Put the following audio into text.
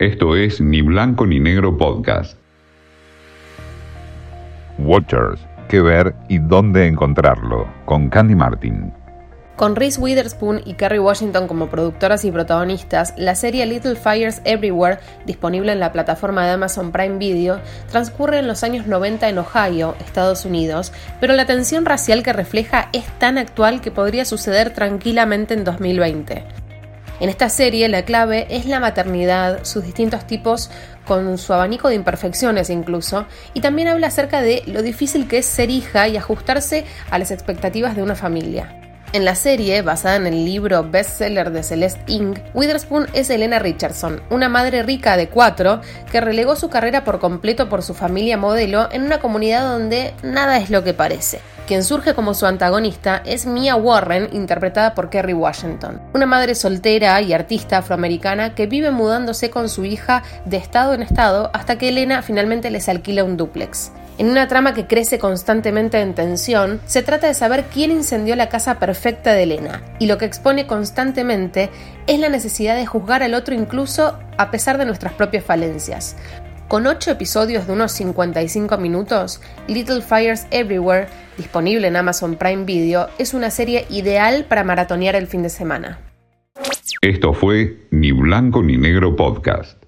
Esto es Ni Blanco ni Negro Podcast. Watchers, qué ver y dónde encontrarlo, con Candy Martin. Con Reese Witherspoon y Kerry Washington como productoras y protagonistas, la serie Little Fires Everywhere, disponible en la plataforma de Amazon Prime Video, transcurre en los años 90 en Ohio, Estados Unidos, pero la tensión racial que refleja es tan actual que podría suceder tranquilamente en 2020. En esta serie la clave es la maternidad, sus distintos tipos con su abanico de imperfecciones incluso, y también habla acerca de lo difícil que es ser hija y ajustarse a las expectativas de una familia. En la serie, basada en el libro bestseller de Celeste Ing, Witherspoon es Elena Richardson, una madre rica de cuatro que relegó su carrera por completo por su familia modelo en una comunidad donde nada es lo que parece. Quien surge como su antagonista es Mia Warren, interpretada por Kerry Washington, una madre soltera y artista afroamericana que vive mudándose con su hija de estado en estado hasta que Elena finalmente les alquila un dúplex. En una trama que crece constantemente en tensión, se trata de saber quién incendió la casa perfecta de Elena, y lo que expone constantemente es la necesidad de juzgar al otro incluso a pesar de nuestras propias falencias. Con 8 episodios de unos 55 minutos, Little Fires Everywhere, disponible en Amazon Prime Video, es una serie ideal para maratonear el fin de semana. Esto fue Ni Blanco ni Negro Podcast.